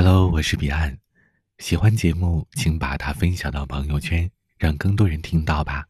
hello 我是彼岸。喜欢节目请把它分享到朋友圈让更多人听到吧。